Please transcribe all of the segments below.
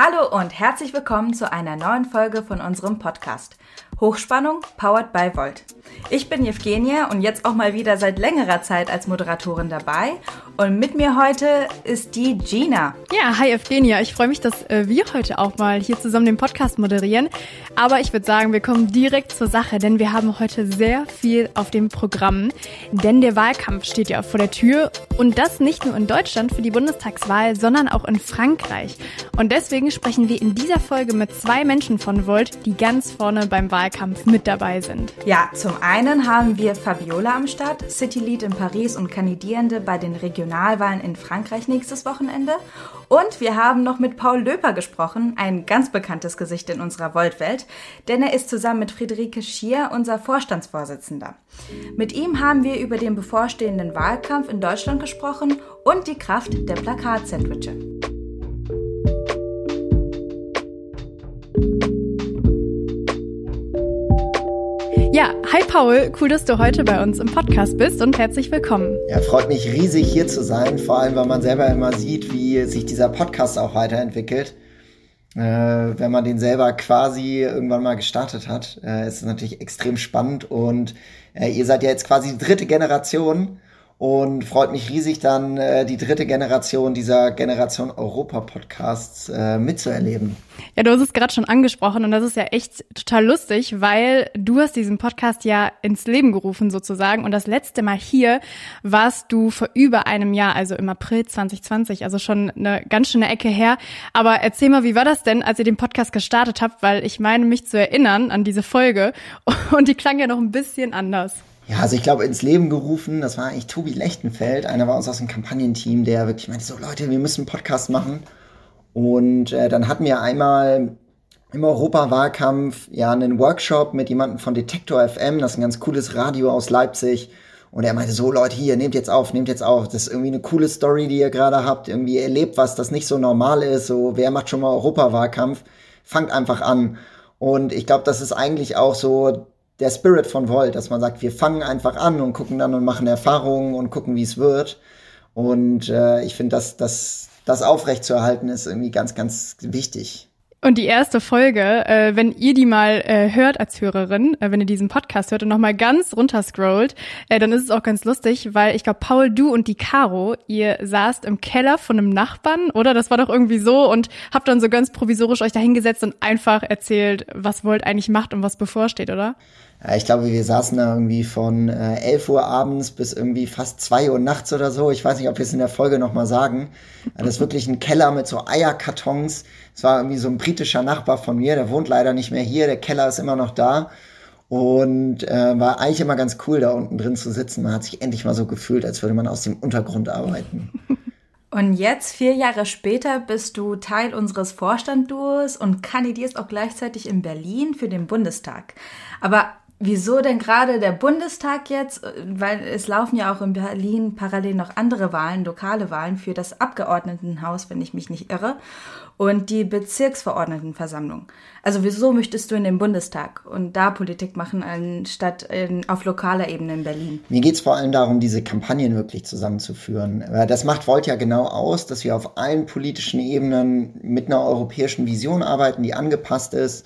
Hallo und herzlich willkommen zu einer neuen Folge von unserem Podcast. Hochspannung powered by Volt. Ich bin Evgenia und jetzt auch mal wieder seit längerer Zeit als Moderatorin dabei. Und mit mir heute ist die Gina. Ja, hi Evgenia. Ich freue mich, dass äh, wir heute auch mal hier zusammen den Podcast moderieren. Aber ich würde sagen, wir kommen direkt zur Sache, denn wir haben heute sehr viel auf dem Programm. Denn der Wahlkampf steht ja vor der Tür und das nicht nur in Deutschland für die Bundestagswahl, sondern auch in Frankreich. Und deswegen sprechen wir in dieser Folge mit zwei Menschen von Volt, die ganz vorne beim Wahlkampf Wahlkampf mit dabei sind. Ja, zum einen haben wir Fabiola am Start, City Lead in Paris und Kandidierende bei den Regionalwahlen in Frankreich nächstes Wochenende. Und wir haben noch mit Paul Löper gesprochen, ein ganz bekanntes Gesicht in unserer Voltwelt, denn er ist zusammen mit Friederike Schier unser Vorstandsvorsitzender. Mit ihm haben wir über den bevorstehenden Wahlkampf in Deutschland gesprochen und die Kraft der Plakatsandwiche. Ja, hi Paul, cool, dass du heute bei uns im Podcast bist und herzlich willkommen. Ja, freut mich riesig hier zu sein, vor allem weil man selber immer sieht, wie sich dieser Podcast auch weiterentwickelt. Äh, wenn man den selber quasi irgendwann mal gestartet hat, äh, ist es natürlich extrem spannend und äh, ihr seid ja jetzt quasi die dritte Generation und freut mich riesig dann äh, die dritte Generation dieser Generation Europa Podcasts äh, mitzuerleben. Ja, du hast es gerade schon angesprochen und das ist ja echt total lustig, weil du hast diesen Podcast ja ins Leben gerufen sozusagen und das letzte Mal hier warst du vor über einem Jahr, also im April 2020, also schon eine ganz schöne Ecke her. Aber erzähl mal, wie war das denn, als ihr den Podcast gestartet habt, weil ich meine mich zu erinnern an diese Folge und die klang ja noch ein bisschen anders. Ja, also ich glaube, ins Leben gerufen, das war eigentlich Tobi Lechtenfeld, einer war uns aus dem Kampagnenteam, der wirklich meinte, so Leute, wir müssen einen Podcast machen. Und äh, dann hatten wir einmal im Europawahlkampf ja einen Workshop mit jemandem von Detektor FM, das ist ein ganz cooles Radio aus Leipzig. Und er meinte so, Leute, hier, nehmt jetzt auf, nehmt jetzt auf. Das ist irgendwie eine coole Story, die ihr gerade habt. Irgendwie erlebt was, das nicht so normal ist. So, wer macht schon mal Europawahlkampf? Fangt einfach an. Und ich glaube, das ist eigentlich auch so der Spirit von Volt, dass man sagt, wir fangen einfach an und gucken dann und machen Erfahrungen und gucken, wie es wird. Und äh, ich finde, dass das, das aufrechtzuerhalten ist irgendwie ganz, ganz wichtig. Und die erste Folge, äh, wenn ihr die mal äh, hört als Hörerin, äh, wenn ihr diesen Podcast hört und nochmal ganz runterscrollt, äh, dann ist es auch ganz lustig, weil ich glaube, Paul, du und die Caro, ihr saßt im Keller von einem Nachbarn, oder? Das war doch irgendwie so und habt dann so ganz provisorisch euch da hingesetzt und einfach erzählt, was Volt eigentlich macht und was bevorsteht, oder? Ja, ich glaube, wir saßen da irgendwie von äh, 11 Uhr abends bis irgendwie fast 2 Uhr nachts oder so. Ich weiß nicht, ob wir es in der Folge nochmal sagen. Das ist wirklich ein Keller mit so Eierkartons. Es war irgendwie so ein britischer Nachbar von mir, der wohnt leider nicht mehr hier. Der Keller ist immer noch da. Und äh, war eigentlich immer ganz cool, da unten drin zu sitzen. Man hat sich endlich mal so gefühlt, als würde man aus dem Untergrund arbeiten. Und jetzt, vier Jahre später, bist du Teil unseres Vorstandduos und kandidierst auch gleichzeitig in Berlin für den Bundestag. Aber Wieso denn gerade der Bundestag jetzt? Weil es laufen ja auch in Berlin parallel noch andere Wahlen, lokale Wahlen für das Abgeordnetenhaus, wenn ich mich nicht irre, und die Bezirksverordnetenversammlung. Also wieso möchtest du in den Bundestag und da Politik machen, anstatt in, auf lokaler Ebene in Berlin? Mir geht es vor allem darum, diese Kampagnen wirklich zusammenzuführen. Das macht Volt ja genau aus, dass wir auf allen politischen Ebenen mit einer europäischen Vision arbeiten, die angepasst ist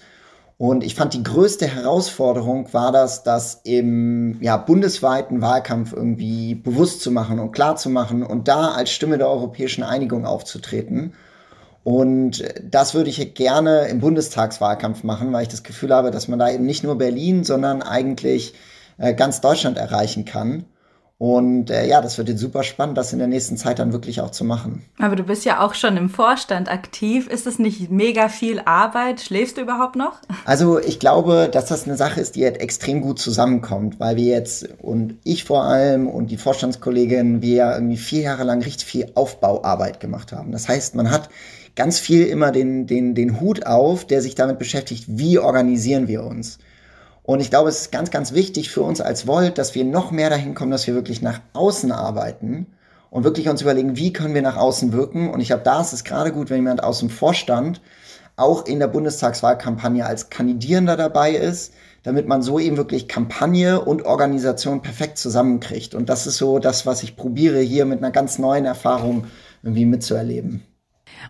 und ich fand die größte Herausforderung war das, das im ja, bundesweiten Wahlkampf irgendwie bewusst zu machen und klar zu machen und da als Stimme der europäischen Einigung aufzutreten. Und das würde ich gerne im Bundestagswahlkampf machen, weil ich das Gefühl habe, dass man da eben nicht nur Berlin, sondern eigentlich äh, ganz Deutschland erreichen kann. Und äh, ja, das wird jetzt super spannend, das in der nächsten Zeit dann wirklich auch zu machen. Aber du bist ja auch schon im Vorstand aktiv. Ist es nicht mega viel Arbeit? Schläfst du überhaupt noch? Also ich glaube, dass das eine Sache ist, die jetzt extrem gut zusammenkommt, weil wir jetzt und ich vor allem und die Vorstandskollegin, wir ja irgendwie vier Jahre lang richtig viel Aufbauarbeit gemacht haben. Das heißt, man hat ganz viel immer den, den, den Hut auf, der sich damit beschäftigt, wie organisieren wir uns. Und ich glaube, es ist ganz, ganz wichtig für uns als Volt, dass wir noch mehr dahin kommen, dass wir wirklich nach außen arbeiten und wirklich uns überlegen, wie können wir nach außen wirken. Und ich glaube, da ist es gerade gut, wenn jemand aus dem Vorstand auch in der Bundestagswahlkampagne als Kandidierender dabei ist, damit man so eben wirklich Kampagne und Organisation perfekt zusammenkriegt. Und das ist so das, was ich probiere hier mit einer ganz neuen Erfahrung irgendwie mitzuerleben.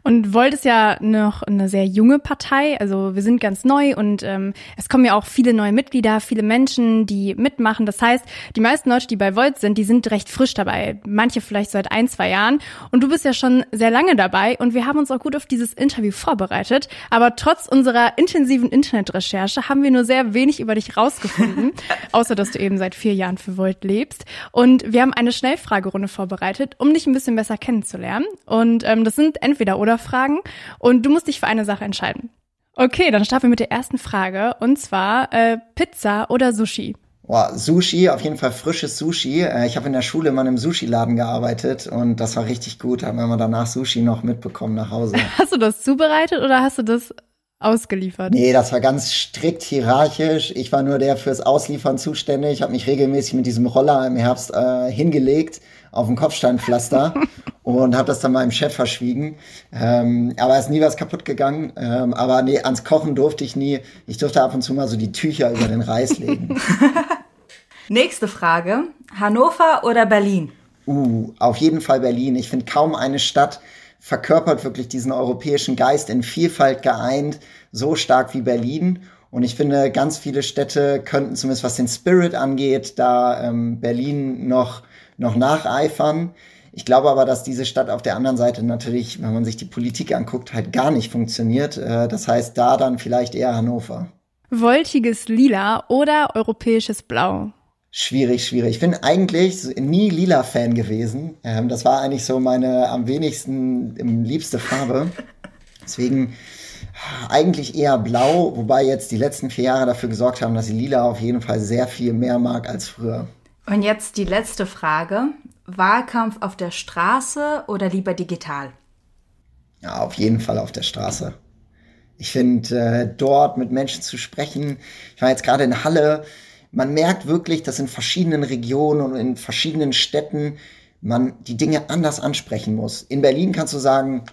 Und Volt ist ja noch eine sehr junge Partei, also wir sind ganz neu und ähm, es kommen ja auch viele neue Mitglieder, viele Menschen, die mitmachen. Das heißt, die meisten Leute, die bei Volt sind, die sind recht frisch dabei. Manche vielleicht seit ein, zwei Jahren. Und du bist ja schon sehr lange dabei und wir haben uns auch gut auf dieses Interview vorbereitet. Aber trotz unserer intensiven Internetrecherche haben wir nur sehr wenig über dich rausgefunden, außer dass du eben seit vier Jahren für Volt lebst. Und wir haben eine Schnellfragerunde vorbereitet, um dich ein bisschen besser kennenzulernen. Und ähm, das sind entweder oder Fragen und du musst dich für eine Sache entscheiden. Okay, dann starten wir mit der ersten Frage und zwar äh, Pizza oder Sushi. Boah, Sushi, auf jeden Fall frisches Sushi. Äh, ich habe in der Schule mal in einem Sushi-Laden gearbeitet und das war richtig gut. Haben wir danach Sushi noch mitbekommen nach Hause. Hast du das zubereitet oder hast du das ausgeliefert? Nee, das war ganz strikt hierarchisch. Ich war nur der fürs Ausliefern zuständig. Ich habe mich regelmäßig mit diesem Roller im Herbst äh, hingelegt auf dem Kopfsteinpflaster und habe das dann meinem Chef verschwiegen. Ähm, aber ist nie was kaputt gegangen. Ähm, aber nee, ans Kochen durfte ich nie. Ich durfte ab und zu mal so die Tücher über den Reis legen. Nächste Frage. Hannover oder Berlin? Uh, auf jeden Fall Berlin. Ich finde kaum eine Stadt verkörpert wirklich diesen europäischen Geist in Vielfalt geeint, so stark wie Berlin. Und ich finde, ganz viele Städte könnten zumindest was den Spirit angeht, da ähm, Berlin noch noch nacheifern. Ich glaube aber, dass diese Stadt auf der anderen Seite natürlich, wenn man sich die Politik anguckt, halt gar nicht funktioniert. Äh, das heißt, da dann vielleicht eher Hannover. Woltiges Lila oder europäisches Blau? Schwierig, schwierig. Ich bin eigentlich nie Lila-Fan gewesen. Ähm, das war eigentlich so meine am wenigsten liebste Farbe. Deswegen eigentlich eher blau, wobei jetzt die letzten vier Jahre dafür gesorgt haben, dass ich Lila auf jeden Fall sehr viel mehr mag als früher. Und jetzt die letzte Frage. Wahlkampf auf der Straße oder lieber digital? Ja, auf jeden Fall auf der Straße. Ich finde, äh, dort mit Menschen zu sprechen, ich war jetzt gerade in Halle, man merkt wirklich, dass in verschiedenen Regionen und in verschiedenen Städten man die Dinge anders ansprechen muss. In Berlin kannst du sagen,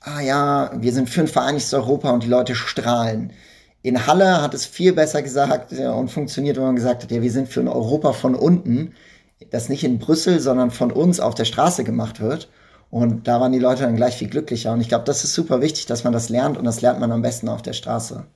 ah ja, wir sind für ein vereinigtes Europa und die Leute strahlen. In Halle hat es viel besser gesagt ja, und funktioniert, wenn man gesagt hat, ja, wir sind für ein Europa von unten, das nicht in Brüssel, sondern von uns auf der Straße gemacht wird. Und da waren die Leute dann gleich viel glücklicher. Und ich glaube, das ist super wichtig, dass man das lernt und das lernt man am besten auf der Straße.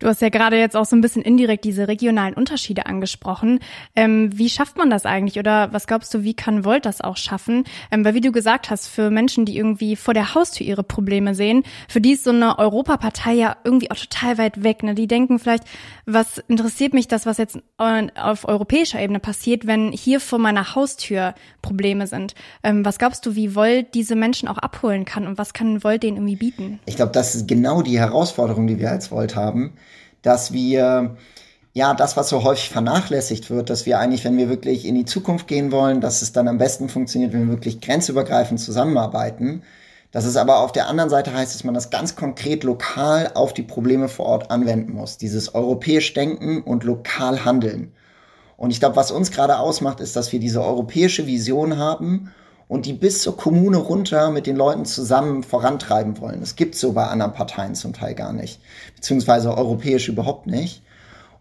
Du hast ja gerade jetzt auch so ein bisschen indirekt diese regionalen Unterschiede angesprochen. Ähm, wie schafft man das eigentlich? Oder was glaubst du, wie kann Volt das auch schaffen? Ähm, weil wie du gesagt hast, für Menschen, die irgendwie vor der Haustür ihre Probleme sehen, für die ist so eine Europapartei ja irgendwie auch total weit weg. Ne? Die denken vielleicht, was interessiert mich das, was jetzt auf europäischer Ebene passiert, wenn hier vor meiner Haustür Probleme sind? Ähm, was glaubst du, wie Volt diese Menschen auch abholen kann und was kann Volt denen irgendwie bieten? Ich glaube, das ist genau die Herausforderung, die wir als Volt haben dass wir ja, das, was so häufig vernachlässigt wird, dass wir eigentlich, wenn wir wirklich in die Zukunft gehen wollen, dass es dann am besten funktioniert, wenn wir wirklich grenzübergreifend zusammenarbeiten. Dass es aber auf der anderen Seite heißt, dass man das ganz konkret lokal auf die Probleme vor Ort anwenden muss. Dieses europäisch Denken und lokal handeln. Und ich glaube, was uns gerade ausmacht, ist, dass wir diese europäische Vision haben und die bis zur Kommune runter mit den Leuten zusammen vorantreiben wollen. Das gibt es so bei anderen Parteien zum Teil gar nicht, beziehungsweise europäisch überhaupt nicht.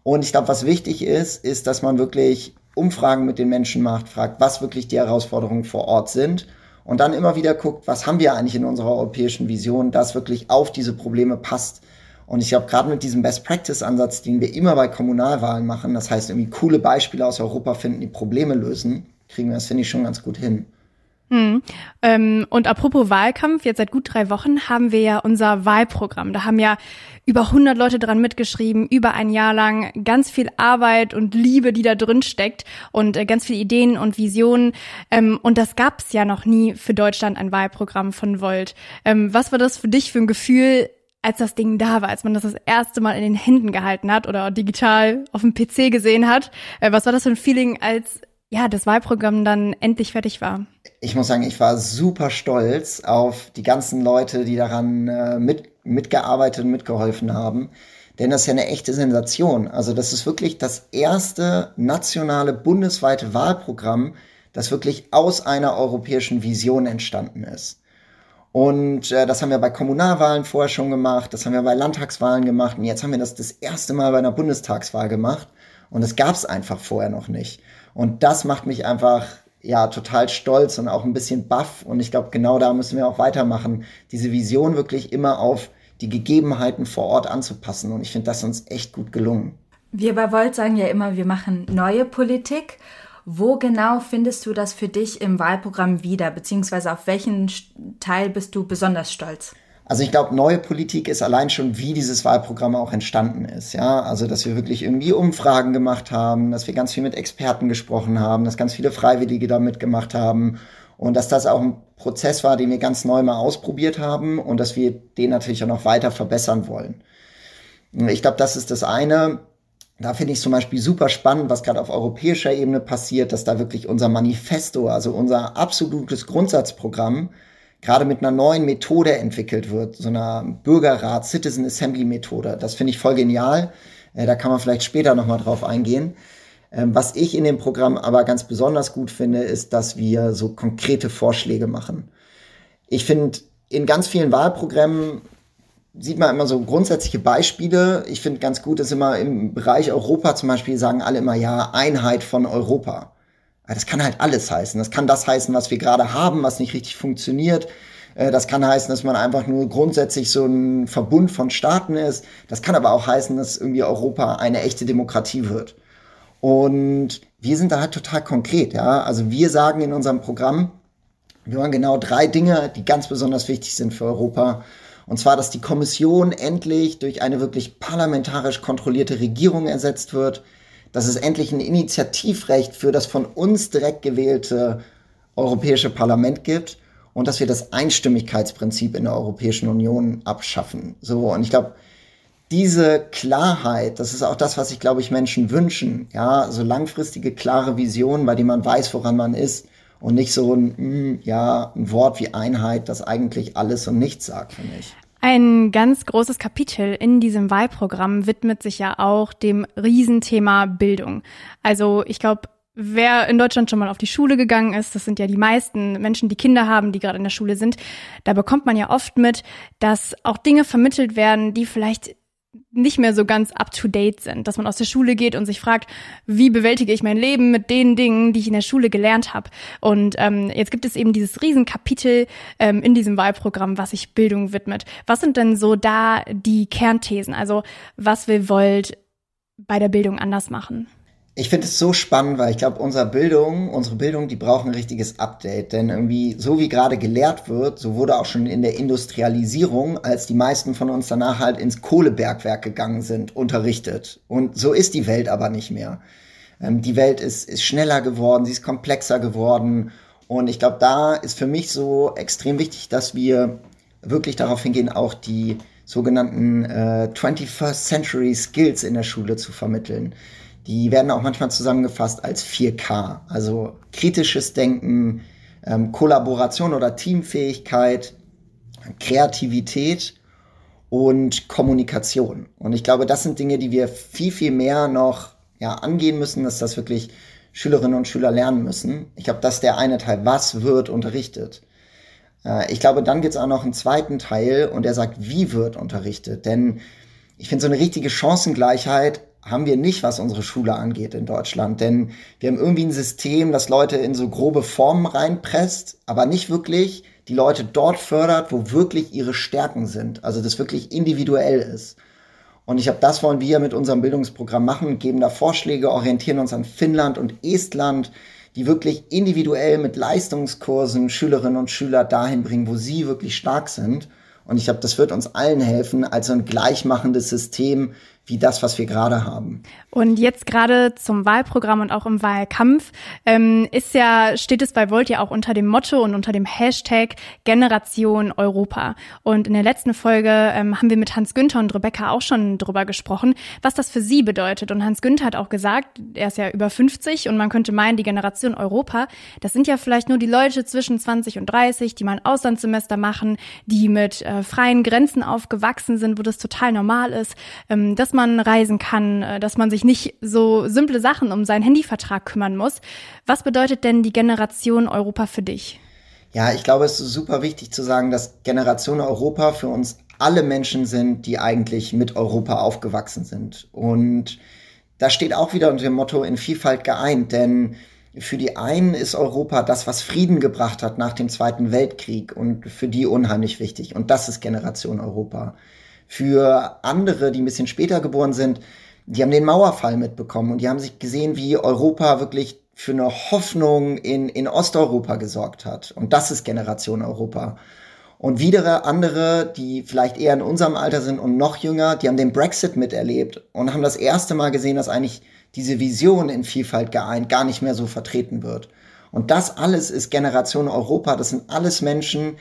Und ich glaube, was wichtig ist, ist, dass man wirklich Umfragen mit den Menschen macht, fragt, was wirklich die Herausforderungen vor Ort sind und dann immer wieder guckt, was haben wir eigentlich in unserer europäischen Vision, das wirklich auf diese Probleme passt. Und ich glaube, gerade mit diesem Best-Practice-Ansatz, den wir immer bei Kommunalwahlen machen, das heißt irgendwie coole Beispiele aus Europa finden, die Probleme lösen, kriegen wir das, finde ich, schon ganz gut hin. Hm. Ähm, und apropos Wahlkampf, jetzt seit gut drei Wochen haben wir ja unser Wahlprogramm. Da haben ja über 100 Leute dran mitgeschrieben, über ein Jahr lang, ganz viel Arbeit und Liebe, die da drin steckt und äh, ganz viele Ideen und Visionen. Ähm, und das gab es ja noch nie für Deutschland ein Wahlprogramm von Volt. Ähm, was war das für dich für ein Gefühl, als das Ding da war, als man das das erste Mal in den Händen gehalten hat oder digital auf dem PC gesehen hat? Äh, was war das für ein Feeling, als ja, das Wahlprogramm dann endlich fertig war? Ich muss sagen, ich war super stolz auf die ganzen Leute, die daran äh, mit, mitgearbeitet und mitgeholfen haben. Denn das ist ja eine echte Sensation. Also das ist wirklich das erste nationale bundesweite Wahlprogramm, das wirklich aus einer europäischen Vision entstanden ist. Und äh, das haben wir bei Kommunalwahlen vorher schon gemacht, das haben wir bei Landtagswahlen gemacht und jetzt haben wir das das erste Mal bei einer Bundestagswahl gemacht. Und das gab es einfach vorher noch nicht. Und das macht mich einfach ja total stolz und auch ein bisschen baff. Und ich glaube, genau da müssen wir auch weitermachen, diese Vision wirklich immer auf die Gegebenheiten vor Ort anzupassen. Und ich finde das uns echt gut gelungen. Wir bei Volt sagen ja immer, wir machen neue Politik. Wo genau findest du das für dich im Wahlprogramm wieder, beziehungsweise auf welchen Teil bist du besonders stolz? Also ich glaube, neue Politik ist allein schon, wie dieses Wahlprogramm auch entstanden ist. Ja, also dass wir wirklich irgendwie Umfragen gemacht haben, dass wir ganz viel mit Experten gesprochen haben, dass ganz viele Freiwillige da mitgemacht haben und dass das auch ein Prozess war, den wir ganz neu mal ausprobiert haben und dass wir den natürlich auch noch weiter verbessern wollen. Ich glaube, das ist das eine. Da finde ich zum Beispiel super spannend, was gerade auf europäischer Ebene passiert, dass da wirklich unser Manifesto, also unser absolutes Grundsatzprogramm, gerade mit einer neuen Methode entwickelt wird, so einer Bürgerrat, Citizen Assembly Methode. Das finde ich voll genial. Äh, da kann man vielleicht später nochmal drauf eingehen. Ähm, was ich in dem Programm aber ganz besonders gut finde, ist, dass wir so konkrete Vorschläge machen. Ich finde, in ganz vielen Wahlprogrammen sieht man immer so grundsätzliche Beispiele. Ich finde ganz gut, dass immer im Bereich Europa zum Beispiel sagen alle immer, ja, Einheit von Europa. Das kann halt alles heißen. Das kann das heißen, was wir gerade haben, was nicht richtig funktioniert. Äh, das kann heißen, dass man einfach nur grundsätzlich so ein Verbund von Staaten ist. Das kann aber auch heißen, dass irgendwie Europa eine echte Demokratie wird. Und wir sind da halt total konkret, ja. Also wir sagen in unserem Programm, wir wollen genau drei Dinge, die ganz besonders wichtig sind für Europa. Und zwar, dass die Kommission endlich durch eine wirklich parlamentarisch kontrollierte Regierung ersetzt wird, dass es endlich ein Initiativrecht für das von uns direkt gewählte Europäische Parlament gibt und dass wir das Einstimmigkeitsprinzip in der Europäischen Union abschaffen. So, und ich glaube, diese Klarheit, das ist auch das, was sich, glaube ich, Menschen wünschen. Ja, so langfristige, klare Visionen, bei denen man weiß, woran man ist und nicht so ein, hm, ja, ein Wort wie Einheit, das eigentlich alles und nichts sagt, finde ich. Ein ganz großes Kapitel in diesem Wahlprogramm widmet sich ja auch dem Riesenthema Bildung. Also ich glaube, wer in Deutschland schon mal auf die Schule gegangen ist, das sind ja die meisten Menschen, die Kinder haben, die gerade in der Schule sind, da bekommt man ja oft mit, dass auch Dinge vermittelt werden, die vielleicht nicht mehr so ganz up-to-date sind, dass man aus der Schule geht und sich fragt, wie bewältige ich mein Leben mit den Dingen, die ich in der Schule gelernt habe. Und ähm, jetzt gibt es eben dieses Riesenkapitel ähm, in diesem Wahlprogramm, was sich Bildung widmet. Was sind denn so da die Kernthesen? Also was will Volt bei der Bildung anders machen? Ich finde es so spannend, weil ich glaube, unsere Bildung, unsere Bildung, die braucht ein richtiges Update. Denn irgendwie, so wie gerade gelehrt wird, so wurde auch schon in der Industrialisierung, als die meisten von uns danach halt ins Kohlebergwerk gegangen sind, unterrichtet. Und so ist die Welt aber nicht mehr. Ähm, die Welt ist, ist schneller geworden, sie ist komplexer geworden. Und ich glaube, da ist für mich so extrem wichtig, dass wir wirklich darauf hingehen, auch die sogenannten äh, 21st Century Skills in der Schule zu vermitteln. Die werden auch manchmal zusammengefasst als 4K, also kritisches Denken, ähm, Kollaboration oder Teamfähigkeit, Kreativität und Kommunikation. Und ich glaube, das sind Dinge, die wir viel, viel mehr noch ja, angehen müssen, dass das wirklich Schülerinnen und Schüler lernen müssen. Ich glaube, das ist der eine Teil. Was wird unterrichtet? Äh, ich glaube, dann gibt es auch noch einen zweiten Teil und der sagt, wie wird unterrichtet? Denn ich finde, so eine richtige Chancengleichheit haben wir nicht, was unsere Schule angeht in Deutschland. Denn wir haben irgendwie ein System, das Leute in so grobe Formen reinpresst, aber nicht wirklich die Leute dort fördert, wo wirklich ihre Stärken sind. Also das wirklich individuell ist. Und ich habe das wollen wir mit unserem Bildungsprogramm machen, geben da Vorschläge, orientieren uns an Finnland und Estland, die wirklich individuell mit Leistungskursen Schülerinnen und Schüler dahin bringen, wo sie wirklich stark sind. Und ich glaube, das wird uns allen helfen, als so ein gleichmachendes System wie das, was wir gerade haben. Und jetzt gerade zum Wahlprogramm und auch im Wahlkampf ähm, ist ja steht es bei Volt ja auch unter dem Motto und unter dem Hashtag Generation Europa. Und in der letzten Folge ähm, haben wir mit Hans Günther und Rebecca auch schon drüber gesprochen, was das für sie bedeutet. Und Hans Günther hat auch gesagt, er ist ja über 50 und man könnte meinen, die Generation Europa, das sind ja vielleicht nur die Leute zwischen 20 und 30, die mal ein Auslandssemester machen, die mit äh, freien Grenzen aufgewachsen sind, wo das total normal ist. Ähm, das man reisen kann, äh, dass man sich nicht so simple Sachen um seinen Handyvertrag kümmern muss. Was bedeutet denn die Generation Europa für dich? Ja, ich glaube, es ist super wichtig zu sagen, dass Generation Europa für uns alle Menschen sind, die eigentlich mit Europa aufgewachsen sind. Und da steht auch wieder unter dem Motto in Vielfalt geeint, denn für die einen ist Europa das, was Frieden gebracht hat nach dem Zweiten Weltkrieg und für die unheimlich wichtig. Und das ist Generation Europa. Für andere, die ein bisschen später geboren sind, die haben den Mauerfall mitbekommen und die haben sich gesehen, wie Europa wirklich für eine Hoffnung in, in Osteuropa gesorgt hat. Und das ist Generation Europa. Und wieder andere, die vielleicht eher in unserem Alter sind und noch jünger, die haben den Brexit miterlebt und haben das erste Mal gesehen, dass eigentlich diese Vision in Vielfalt geeint gar nicht mehr so vertreten wird. Und das alles ist Generation Europa. Das sind alles Menschen,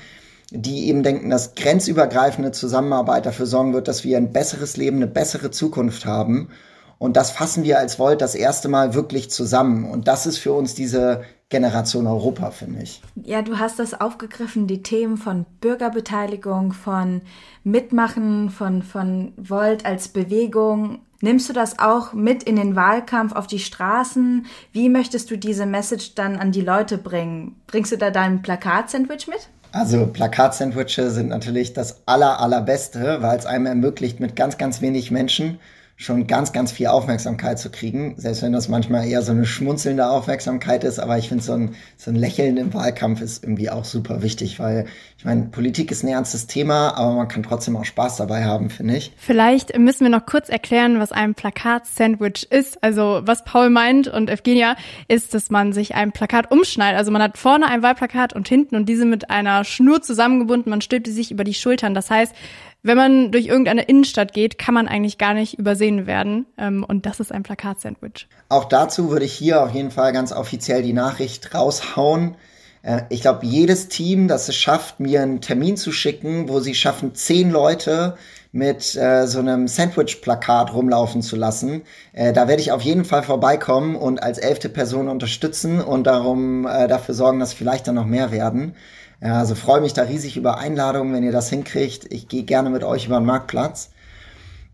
die eben denken, dass grenzübergreifende Zusammenarbeit dafür sorgen wird, dass wir ein besseres Leben, eine bessere Zukunft haben. Und das fassen wir als Volt das erste Mal wirklich zusammen. Und das ist für uns diese Generation Europa, finde ich. Ja, du hast das aufgegriffen, die Themen von Bürgerbeteiligung, von Mitmachen, von, von Volt als Bewegung. Nimmst du das auch mit in den Wahlkampf auf die Straßen? Wie möchtest du diese Message dann an die Leute bringen? Bringst du da dein Plakat-Sandwich mit? Also Plakat-Sandwiches sind natürlich das aller, allerbeste, weil es einem ermöglicht, mit ganz, ganz wenig Menschen schon ganz, ganz viel Aufmerksamkeit zu kriegen. Selbst wenn das manchmal eher so eine schmunzelnde Aufmerksamkeit ist. Aber ich finde, so ein, so ein Lächeln im Wahlkampf ist irgendwie auch super wichtig, weil ich meine, Politik ist ein ernstes Thema, aber man kann trotzdem auch Spaß dabei haben, finde ich. Vielleicht müssen wir noch kurz erklären, was ein Plakat-Sandwich ist. Also was Paul meint und Evgenia ist, dass man sich ein Plakat umschneidet. Also man hat vorne ein Wahlplakat und hinten und diese mit einer Schnur zusammengebunden. Man stülpt sie sich über die Schultern. Das heißt, wenn man durch irgendeine Innenstadt geht, kann man eigentlich gar nicht übersehen werden. Ähm, und das ist ein Plakat-Sandwich. Auch dazu würde ich hier auf jeden Fall ganz offiziell die Nachricht raushauen. Äh, ich glaube, jedes Team, das es schafft, mir einen Termin zu schicken, wo sie schaffen, zehn Leute mit äh, so einem Sandwich-Plakat rumlaufen zu lassen. Äh, da werde ich auf jeden Fall vorbeikommen und als elfte Person unterstützen und darum äh, dafür sorgen, dass vielleicht dann noch mehr werden. Ja, also freue mich da riesig über Einladungen, wenn ihr das hinkriegt. Ich gehe gerne mit euch über den Marktplatz.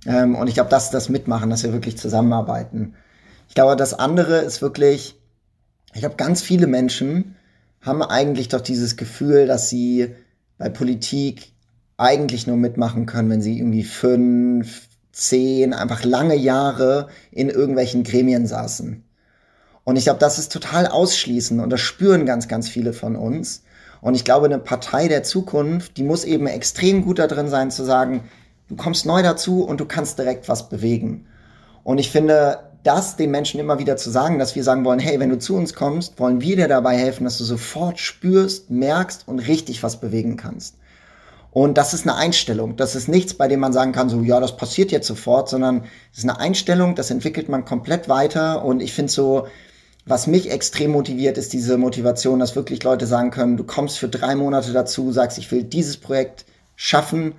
Ähm, und ich glaube, das ist das Mitmachen, dass wir wirklich zusammenarbeiten. Ich glaube, das andere ist wirklich, ich glaube, ganz viele Menschen haben eigentlich doch dieses Gefühl, dass sie bei Politik eigentlich nur mitmachen können, wenn sie irgendwie fünf, zehn, einfach lange Jahre in irgendwelchen Gremien saßen. Und ich glaube, das ist total ausschließend und das spüren ganz, ganz viele von uns. Und ich glaube, eine Partei der Zukunft, die muss eben extrem gut da drin sein, zu sagen, du kommst neu dazu und du kannst direkt was bewegen. Und ich finde, das den Menschen immer wieder zu sagen, dass wir sagen wollen, hey, wenn du zu uns kommst, wollen wir dir dabei helfen, dass du sofort spürst, merkst und richtig was bewegen kannst. Und das ist eine Einstellung. Das ist nichts, bei dem man sagen kann, so, ja, das passiert jetzt sofort, sondern es ist eine Einstellung, das entwickelt man komplett weiter. Und ich finde so, was mich extrem motiviert, ist diese Motivation, dass wirklich Leute sagen können, du kommst für drei Monate dazu, sagst, ich will dieses Projekt schaffen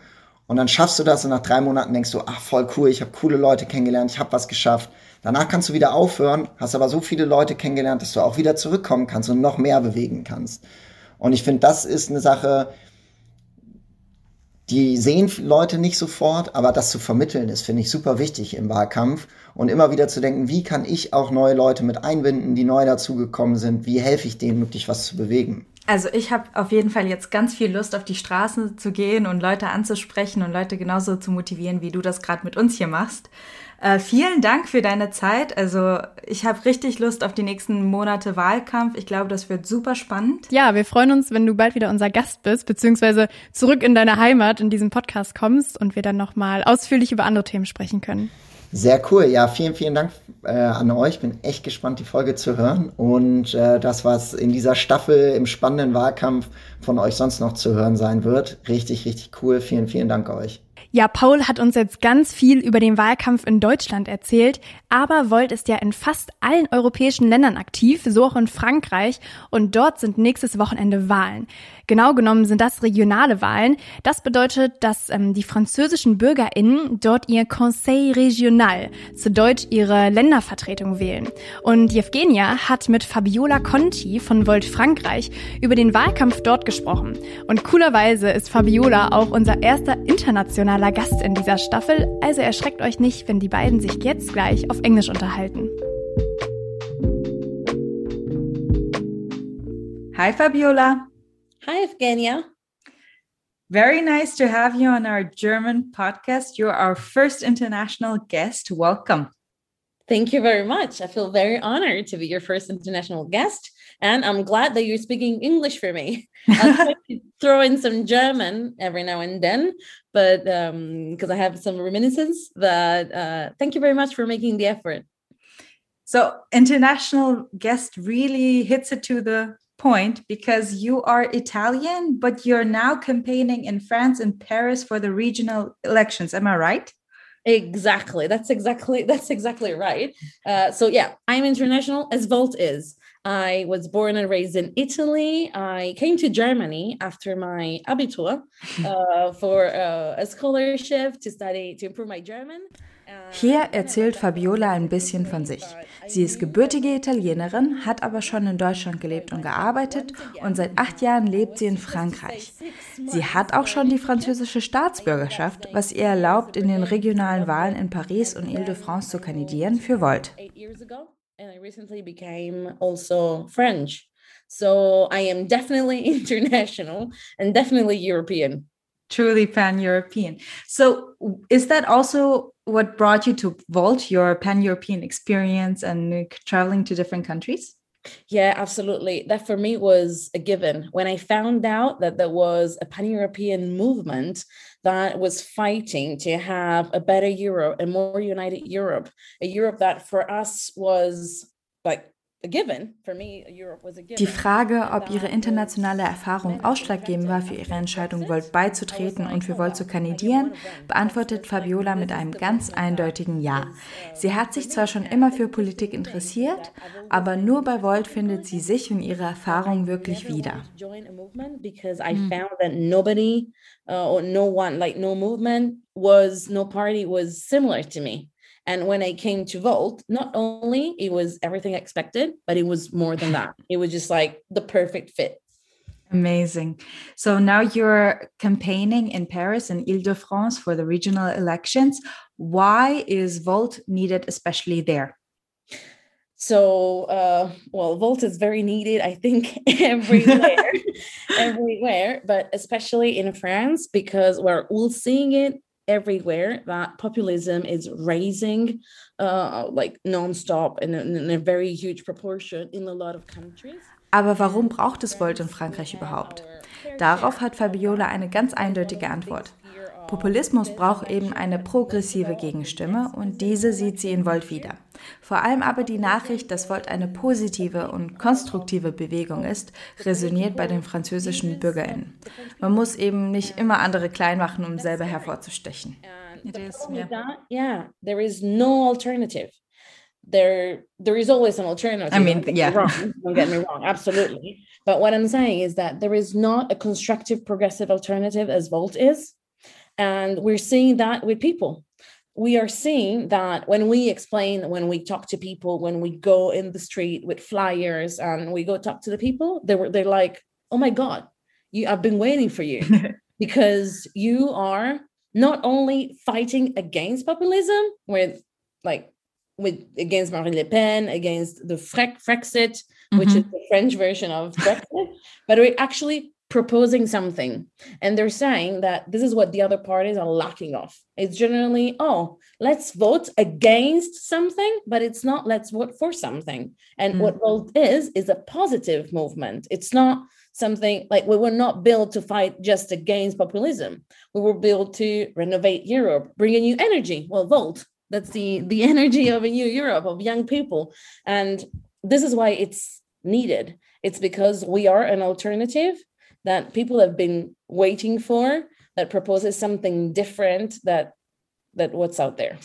und dann schaffst du das und nach drei Monaten denkst du, ach voll cool, ich habe coole Leute kennengelernt, ich habe was geschafft. Danach kannst du wieder aufhören, hast aber so viele Leute kennengelernt, dass du auch wieder zurückkommen kannst und noch mehr bewegen kannst. Und ich finde, das ist eine Sache, die sehen Leute nicht sofort, aber das zu vermitteln ist, finde ich super wichtig im Wahlkampf und immer wieder zu denken, wie kann ich auch neue Leute mit einbinden, die neu dazugekommen sind, wie helfe ich denen wirklich was zu bewegen. Also ich habe auf jeden Fall jetzt ganz viel Lust, auf die Straßen zu gehen und Leute anzusprechen und Leute genauso zu motivieren, wie du das gerade mit uns hier machst. Äh, vielen Dank für deine Zeit. Also ich habe richtig Lust auf die nächsten Monate Wahlkampf. Ich glaube, das wird super spannend. Ja, wir freuen uns, wenn du bald wieder unser Gast bist, beziehungsweise zurück in deine Heimat in diesem Podcast kommst und wir dann nochmal ausführlich über andere Themen sprechen können. Sehr cool. Ja, vielen, vielen Dank äh, an euch. Bin echt gespannt, die Folge zu hören. Und äh, das, was in dieser Staffel im spannenden Wahlkampf von euch sonst noch zu hören sein wird. Richtig, richtig cool. Vielen, vielen Dank euch. Ja, Paul hat uns jetzt ganz viel über den Wahlkampf in Deutschland erzählt, aber Volt ist ja in fast allen europäischen Ländern aktiv, so auch in Frankreich, und dort sind nächstes Wochenende Wahlen. Genau genommen sind das regionale Wahlen. Das bedeutet, dass ähm, die französischen BürgerInnen dort ihr Conseil Regional, zu Deutsch ihre Ländervertretung wählen. Und Evgenia hat mit Fabiola Conti von Volt Frankreich über den Wahlkampf dort gesprochen. Und coolerweise ist Fabiola auch unser erster internationaler Gast in dieser Staffel, also erschreckt euch nicht, wenn die beiden sich jetzt gleich auf Englisch unterhalten. Hi Fabiola. Hi, Evgenia. Very nice to have you on our German podcast. You're our first international guest. Welcome. Thank you very much. I feel very honored to be your first international guest. And I'm glad that you're speaking English for me. I'll throw in some German every now and then, but because um, I have some reminiscence. But uh, thank you very much for making the effort. So, international guest really hits it to the point because you are Italian, but you're now campaigning in France and Paris for the regional elections. Am I right? Exactly. That's exactly that's exactly right. Uh, so yeah, I'm international as Volt is. I was born and raised in Italy. I came to Germany after my Abitur uh, for uh, a scholarship to study to improve my German. Hier erzählt Fabiola ein bisschen von sich. Sie ist gebürtige Italienerin, hat aber schon in Deutschland gelebt und gearbeitet und seit acht Jahren lebt sie in Frankreich. Sie hat auch schon die französische Staatsbürgerschaft, was ihr erlaubt, in den regionalen Wahlen in Paris und Ile-de-France zu kandidieren für Volt. So I am definitely international and definitely European. Truly pan European. So, is that also what brought you to Vault, your pan European experience and traveling to different countries? Yeah, absolutely. That for me was a given. When I found out that there was a pan European movement that was fighting to have a better Europe, a more united Europe, a Europe that for us was like Die Frage, ob ihre internationale Erfahrung ausschlaggebend war für ihre Entscheidung, Volt beizutreten und für Volt zu kandidieren, beantwortet Fabiola mit einem ganz eindeutigen Ja. Sie hat sich zwar schon immer für Politik interessiert, aber nur bei Volt findet sie sich und ihre Erfahrung wirklich wieder. was no party was similar to me. And when I came to Volt, not only it was everything expected, but it was more than that. It was just like the perfect fit. Amazing. So now you're campaigning in Paris and Ile-de-France for the regional elections. Why is Volt needed, especially there? So, uh, well, Volt is very needed, I think, everywhere, everywhere, but especially in France because we're all seeing it everywhere that populism is raising uh, like nonstop in a, in a very huge proportion in a lot of countries. Aber warum braucht es Volt in Frankreich überhaupt? Darauf hat Fabiola eine ganz eindeutige Antwort. Populismus braucht eben eine progressive Gegenstimme und diese sieht sie in Volt wieder. Vor allem aber die Nachricht, dass Volt eine positive und konstruktive Bewegung ist, resoniert bei den französischen BürgerInnen. Man muss eben nicht immer andere klein machen, um selber hervorzustechen. It is, yeah. yeah, there is no alternative. There, there is always an alternative. I mean, yeah. Wrong, don't get me wrong, absolutely. But what I'm saying is that there is not a constructive, progressive alternative as Volt is. And we're seeing that with people. We are seeing that when we explain, when we talk to people, when we go in the street with flyers and we go talk to the people, they were they're like, oh my God, you I've been waiting for you. because you are not only fighting against populism with like with against Marine Le Pen, against the Frexit, mm-hmm. which is the French version of Brexit, but we're actually proposing something and they're saying that this is what the other parties are lacking of. It's generally oh let's vote against something but it's not let's vote for something. And mm. what vote is is a positive movement. It's not something like we were not built to fight just against populism. We were built to renovate europe bring a new energy. Well vote that's the the energy of a new europe of young people. And this is why it's needed. It's because we are an alternative that people have been waiting for that proposes something different that that what's out there.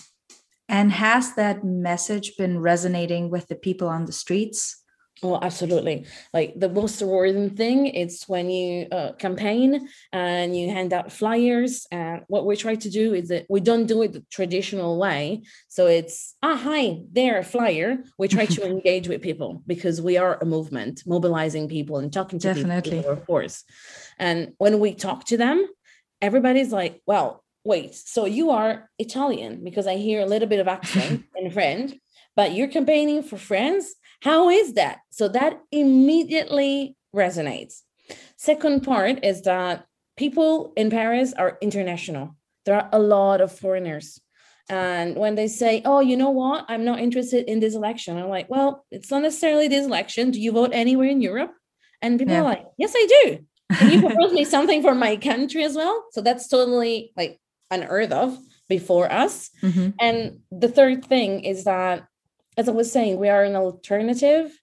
And has that message been resonating with the people on the streets well, absolutely. Like the most rewarding thing is when you uh, campaign and you hand out flyers. And what we try to do is that we don't do it the traditional way. So it's, ah, hi, there, a flyer. We try to engage with people because we are a movement, mobilizing people and talking to Definitely. people, of course. And when we talk to them, everybody's like, well, wait, so you are Italian because I hear a little bit of accent in French, but you're campaigning for France how is that? So that immediately resonates. Second part is that people in Paris are international. There are a lot of foreigners. And when they say, oh, you know what, I'm not interested in this election, I'm like, well, it's not necessarily this election. Do you vote anywhere in Europe? And people yeah. are like, yes, I do. Can you propose me something for my country as well? So that's totally like unheard of before us. Mm-hmm. And the third thing is that, as I was saying, we are an alternative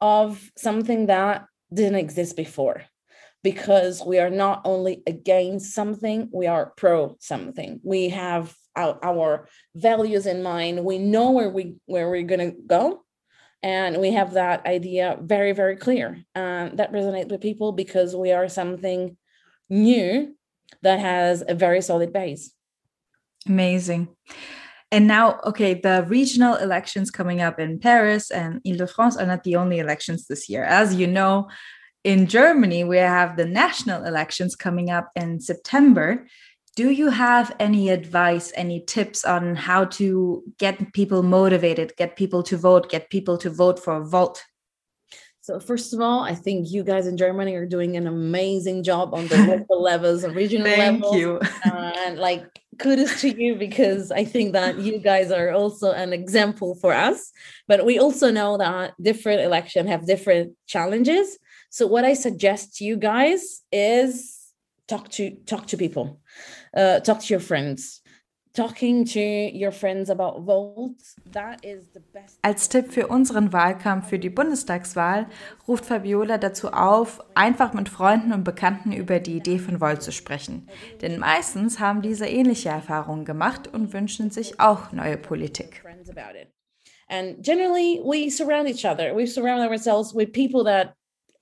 of something that didn't exist before because we are not only against something, we are pro something. We have our, our values in mind. We know where we where we're gonna go, and we have that idea very very clear. And that resonates with people because we are something new that has a very solid base. Amazing. And now, okay, the regional elections coming up in Paris and Ile-de-France are not the only elections this year. As you know, in Germany, we have the national elections coming up in September. Do you have any advice, any tips on how to get people motivated, get people to vote, get people to vote for Volt? So first of all, I think you guys in Germany are doing an amazing job on the local levels and regional Thank levels. you. Uh, and like kudos to you because I think that you guys are also an example for us. But we also know that different elections have different challenges. So what I suggest to you guys is talk to talk to people, uh, talk to your friends. Als Tipp für unseren Wahlkampf für die Bundestagswahl ruft Fabiola dazu auf, einfach mit Freunden und Bekannten über die Idee von Volt zu sprechen. Denn meistens haben diese ähnliche Erfahrungen gemacht und wünschen sich auch neue Politik. And generally, we surround each other. We surround ourselves with people that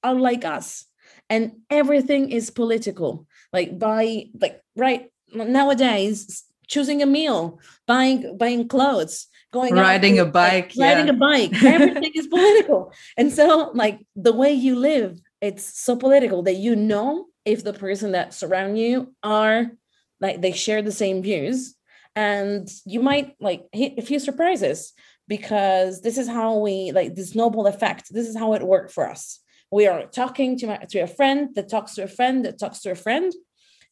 are like us and everything is political like by like right nowadays choosing a meal buying buying clothes going riding a bike like, riding a bike. Everything is political. And so like the way you live it's so political that you know if the person that surround you are like they share the same views. And you might like hit a few surprises because this is how we like this noble effect this is how it worked for us. We are talking to, my, to a friend that talks to a friend that talks to a friend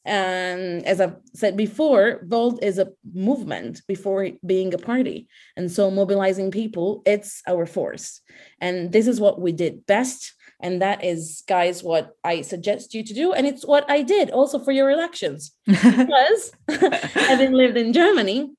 and as i've said before volt is a movement before being a party. And so mobilizing people it's our force. And this is what we did best. And that is guys what i suggest you to do. And it's what i did also for your elections. Because having lived in germany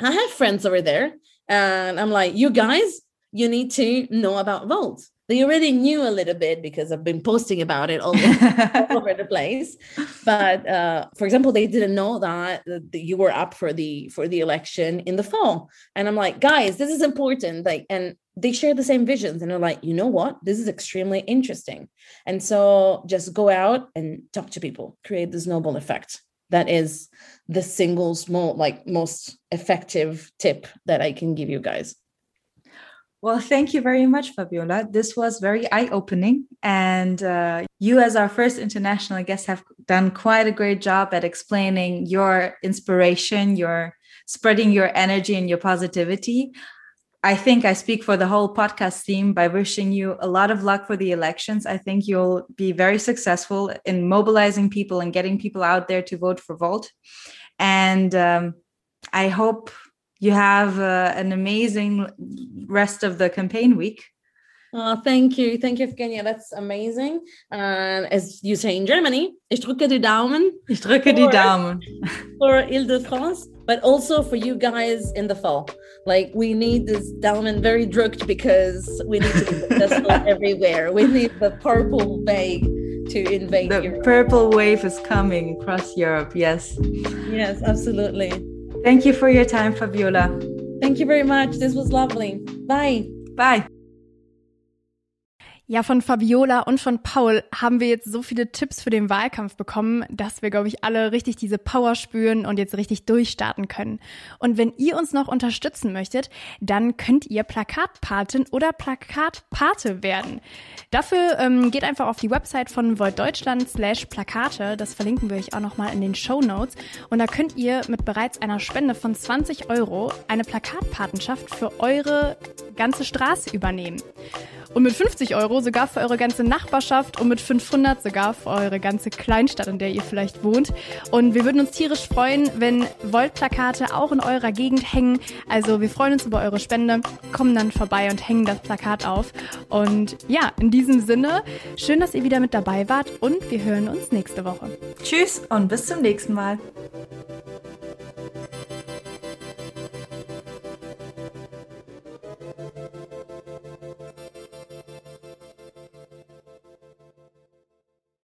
i have friends over there. And i'm like you guys you need to know about volt they already knew a little bit because I've been posting about it all, all over the place. But uh, for example, they didn't know that, that you were up for the for the election in the fall. And I'm like, guys, this is important. Like, and they share the same visions, and they're like, you know what, this is extremely interesting. And so just go out and talk to people, create this snowball effect. That is the single small, like most effective tip that I can give you guys. Well, thank you very much, Fabiola. This was very eye opening. And uh, you, as our first international guest, have done quite a great job at explaining your inspiration, your spreading your energy and your positivity. I think I speak for the whole podcast team by wishing you a lot of luck for the elections. I think you'll be very successful in mobilizing people and getting people out there to vote for Volt. And um, I hope you have uh, an amazing rest of the campaign week. Oh, thank you. Thank you, Evgenia. That's amazing. And as you say in Germany, ich drücke die Daumen. Ich drücke for, die Daumen. For Ile-de-France, but also for you guys in the fall. Like, we need this Daumen very drucked because we need to be successful everywhere. We need the purple wave to invade The Europe. purple wave is coming across Europe. Yes. Yes, absolutely. Thank you for your time, Fabiola. Thank you very much. This was lovely. Bye. Bye. Ja, von Fabiola und von Paul haben wir jetzt so viele Tipps für den Wahlkampf bekommen, dass wir, glaube ich, alle richtig diese Power spüren und jetzt richtig durchstarten können. Und wenn ihr uns noch unterstützen möchtet, dann könnt ihr Plakatpatin oder Plakatpate werden. Dafür ähm, geht einfach auf die Website von Volt Deutschland slash Plakate. Das verlinken wir euch auch nochmal in den Show Notes. Und da könnt ihr mit bereits einer Spende von 20 Euro eine Plakatpatenschaft für eure ganze Straße übernehmen. Und mit 50 Euro sogar für eure ganze Nachbarschaft und mit 500 sogar für eure ganze Kleinstadt, in der ihr vielleicht wohnt. Und wir würden uns tierisch freuen, wenn Volt-Plakate auch in eurer Gegend hängen. Also wir freuen uns über eure Spende, kommen dann vorbei und hängen das Plakat auf. Und ja, in diesem Sinne, schön, dass ihr wieder mit dabei wart und wir hören uns nächste Woche. Tschüss und bis zum nächsten Mal.